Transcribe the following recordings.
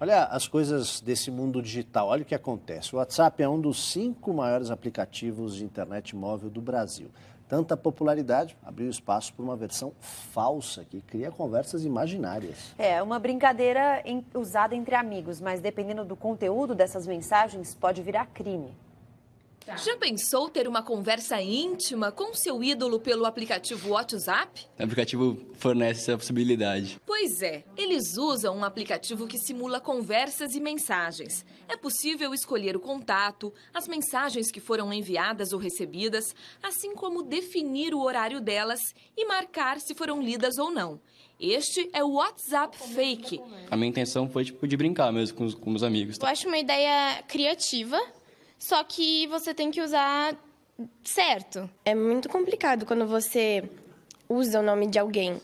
Olha as coisas desse mundo digital, olha o que acontece. O WhatsApp é um dos cinco maiores aplicativos de internet móvel do Brasil. Tanta popularidade abriu espaço para uma versão falsa que cria conversas imaginárias. É, uma brincadeira em, usada entre amigos, mas dependendo do conteúdo dessas mensagens, pode virar crime. Já pensou ter uma conversa íntima com seu ídolo pelo aplicativo WhatsApp? O aplicativo fornece essa possibilidade. Pois é, eles usam um aplicativo que simula conversas e mensagens. É possível escolher o contato, as mensagens que foram enviadas ou recebidas, assim como definir o horário delas e marcar se foram lidas ou não. Este é o WhatsApp Fake. A minha intenção foi tipo de brincar mesmo com os, com os amigos. Eu acho uma ideia criativa, só que você tem que usar certo. É muito complicado quando você usa o nome de alguém,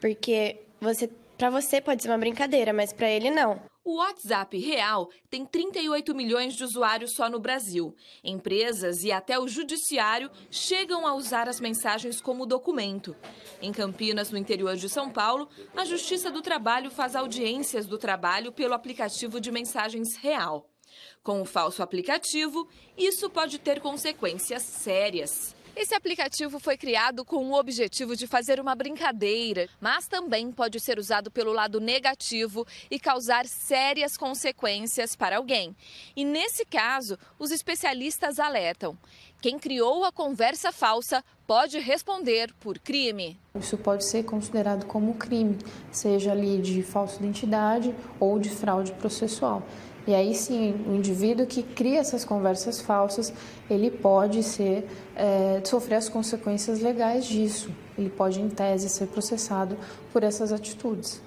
porque você, para você pode ser uma brincadeira, mas para ele não. O WhatsApp Real tem 38 milhões de usuários só no Brasil. Empresas e até o judiciário chegam a usar as mensagens como documento. Em Campinas, no interior de São Paulo, a Justiça do Trabalho faz audiências do trabalho pelo aplicativo de mensagens Real. Com o falso aplicativo, isso pode ter consequências sérias. Esse aplicativo foi criado com o objetivo de fazer uma brincadeira, mas também pode ser usado pelo lado negativo e causar sérias consequências para alguém. E nesse caso, os especialistas alertam: quem criou a conversa falsa pode responder por crime. Isso pode ser considerado como crime, seja ali de falsa identidade ou de fraude processual. E aí sim, o indivíduo que cria essas conversas falsas, ele pode ser, é, sofrer as consequências legais disso. Ele pode, em tese, ser processado por essas atitudes.